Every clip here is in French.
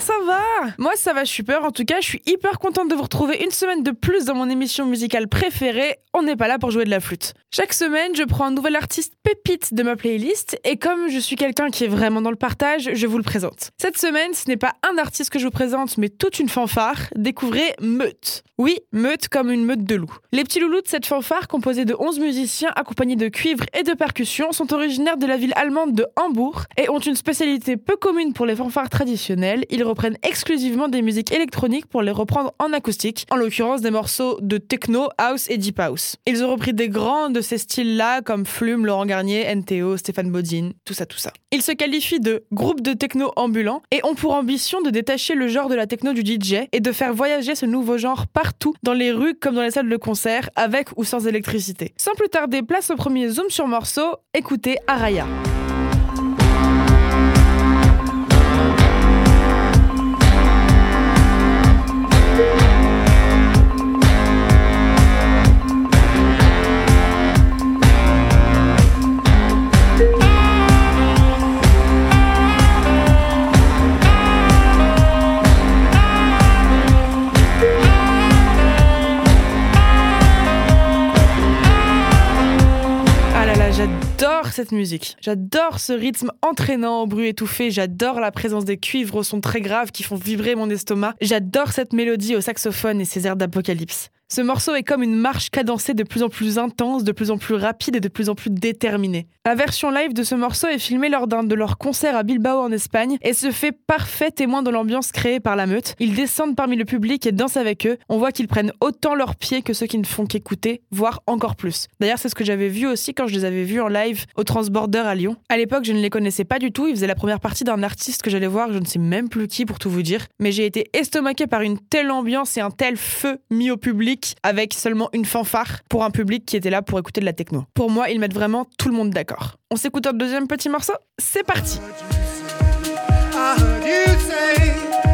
Ça va Moi ça va super, en tout cas je suis hyper contente de vous retrouver une semaine de plus dans mon émission musicale préférée, On n'est pas là pour jouer de la flûte. Chaque semaine je prends un nouvel artiste pépite de ma playlist et comme je suis quelqu'un qui est vraiment dans le partage, je vous le présente. Cette semaine ce n'est pas un artiste que je vous présente mais toute une fanfare, découvrez Meute. Oui, Meute comme une meute de loups. Les petits loulous de cette fanfare composée de 11 musiciens accompagnés de cuivres et de percussions sont originaires de la ville allemande de Hambourg et ont une spécialité peu commune pour les fanfares traditionnelles, ils reprennent exclusivement des musiques électroniques pour les reprendre en acoustique, en l'occurrence des morceaux de techno, house et deep house. Ils ont repris des grands de ces styles-là comme Flume, Laurent Garnier, NTO, Stéphane Bodine, tout ça, tout ça. Ils se qualifient de groupe de techno ambulant et ont pour ambition de détacher le genre de la techno du DJ et de faire voyager ce nouveau genre partout, dans les rues comme dans les salles de concert, avec ou sans électricité. Sans plus tarder, place au premier zoom sur morceau, écoutez Araya. Cette musique. J'adore ce rythme entraînant au bruit étouffé. J'adore la présence des cuivres au son très grave qui font vibrer mon estomac. J'adore cette mélodie au saxophone et ces airs d'apocalypse. Ce morceau est comme une marche cadencée de plus en plus intense, de plus en plus rapide et de plus en plus déterminée. La version live de ce morceau est filmée lors d'un de leurs concerts à Bilbao en Espagne et se fait parfait témoin de l'ambiance créée par la meute. Ils descendent parmi le public et dansent avec eux. On voit qu'ils prennent autant leurs pieds que ceux qui ne font qu'écouter, voire encore plus. D'ailleurs, c'est ce que j'avais vu aussi quand je les avais vus en live au Transborder à Lyon. À l'époque, je ne les connaissais pas du tout. Ils faisaient la première partie d'un artiste que j'allais voir, je ne sais même plus qui pour tout vous dire. Mais j'ai été estomaqué par une telle ambiance et un tel feu mis au public avec seulement une fanfare pour un public qui était là pour écouter de la techno. Pour moi, ils mettent vraiment tout le monde d'accord. On s'écoute un deuxième petit morceau? C'est parti say,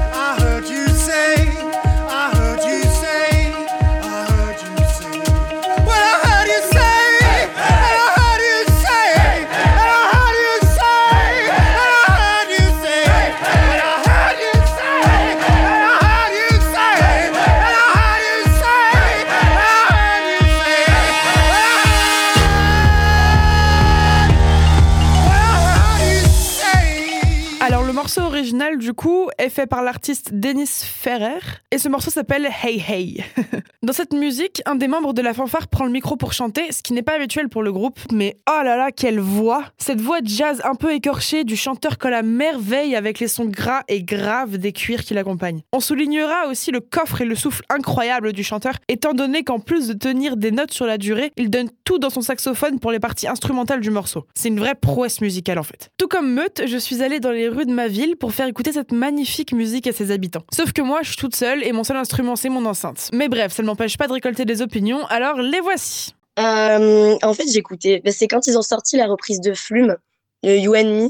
morceau original du coup est fait par l'artiste Dennis Ferrer et ce morceau s'appelle Hey Hey. Dans cette musique, un des membres de la fanfare prend le micro pour chanter, ce qui n'est pas habituel pour le groupe, mais oh là là, quelle voix Cette voix jazz un peu écorchée du chanteur colle merveille avec les sons gras et graves des cuirs qui l'accompagnent. On soulignera aussi le coffre et le souffle incroyable du chanteur, étant donné qu'en plus de tenir des notes sur la durée, il donne tout dans son saxophone pour les parties instrumentales du morceau. C'est une vraie prouesse musicale en fait. Tout comme Meute, je suis allée dans les rues de ma ville pour faire écouter cette magnifique musique à ses habitants. Sauf que moi, je suis toute seule et mon seul instrument, c'est mon enceinte. Mais bref, ça ne m'empêche pas de récolter des opinions, alors les voici. Euh, en fait, j'écoutais. bah, c'est quand ils ont sorti la reprise de Flume, le You and Me.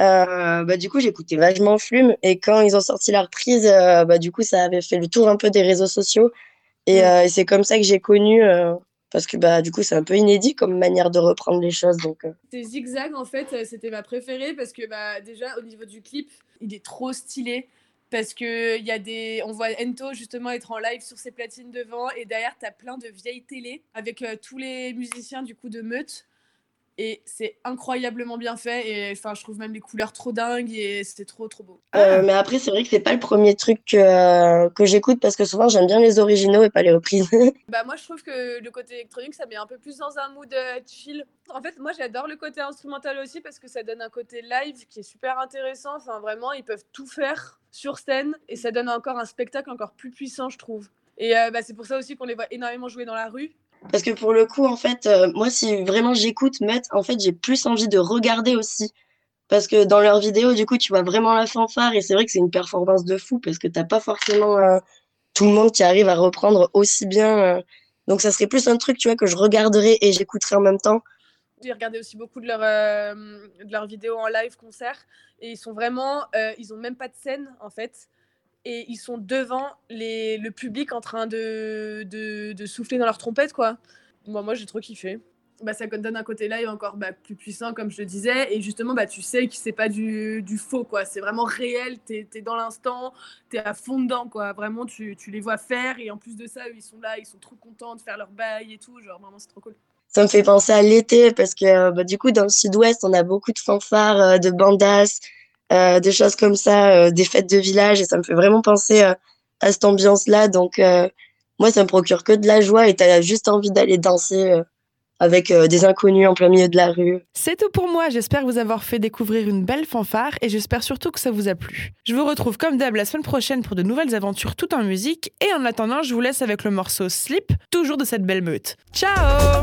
Euh, bah, du coup, j'écoutais vachement Flume. Et quand ils ont sorti la reprise, euh, bah, du coup, ça avait fait le tour un peu des réseaux sociaux. Et, Mm. et c'est comme ça que j'ai connu. Parce que bah, du coup, c'est un peu inédit comme manière de reprendre les choses. Donc, euh. Zigzag en fait, euh, c'était ma préférée parce que bah, déjà au niveau du clip, il est trop stylé parce que y a des on voit Ento justement être en live sur ses platines devant et derrière tu as plein de vieilles télé avec euh, tous les musiciens du coup de Meute et c'est incroyablement bien fait et enfin je trouve même les couleurs trop dingues et c'est trop trop beau. Euh, mais après, c'est vrai que c'est pas le premier truc que, que j'écoute parce que souvent j'aime bien les originaux et pas les reprises. Bah moi je trouve que le côté électronique ça met un peu plus dans un mood euh, chill. En fait moi j'adore le côté instrumental aussi parce que ça donne un côté live qui est super intéressant. Enfin vraiment ils peuvent tout faire sur scène et ça donne encore un spectacle encore plus puissant je trouve. Et euh, bah, c'est pour ça aussi qu'on les voit énormément jouer dans la rue. Parce que pour le coup, en fait, euh, moi, si vraiment j'écoute Met, en fait, j'ai plus envie de regarder aussi. Parce que dans leurs vidéos, du coup, tu vois vraiment la fanfare et c'est vrai que c'est une performance de fou parce que t'as pas forcément euh, tout le monde qui arrive à reprendre aussi bien. euh. Donc, ça serait plus un truc, tu vois, que je regarderais et j'écouterais en même temps. J'ai regardé aussi beaucoup de leurs vidéos en live concert et ils sont vraiment ils ont même pas de scène en fait et ils sont devant les, le public en train de, de, de souffler dans leur trompette quoi. Moi moi j'ai trop kiffé. Bah, ça donne un côté live encore bah, plus puissant comme je le disais. Et justement bah, tu sais que c'est pas du, du faux quoi. C'est vraiment réel. T'es es dans l'instant. T'es à fond dedans quoi. Vraiment tu, tu les vois faire. Et en plus de ça eux, ils sont là. Ils sont trop contents de faire leur bail et tout. Genre vraiment c'est trop cool. Ça me fait penser à l'été parce que bah, du coup, dans le sud-ouest, on a beaucoup de fanfares, euh, de bandas, des choses comme ça, euh, des fêtes de village et ça me fait vraiment penser euh, à cette ambiance-là. Donc, euh, moi, ça me procure que de la joie et t'as juste envie d'aller danser euh, avec euh, des inconnus en plein milieu de la rue. C'est tout pour moi, j'espère vous avoir fait découvrir une belle fanfare et j'espère surtout que ça vous a plu. Je vous retrouve comme d'hab la semaine prochaine pour de nouvelles aventures tout en musique et en attendant je vous laisse avec le morceau Slip, toujours de cette belle meute. Ciao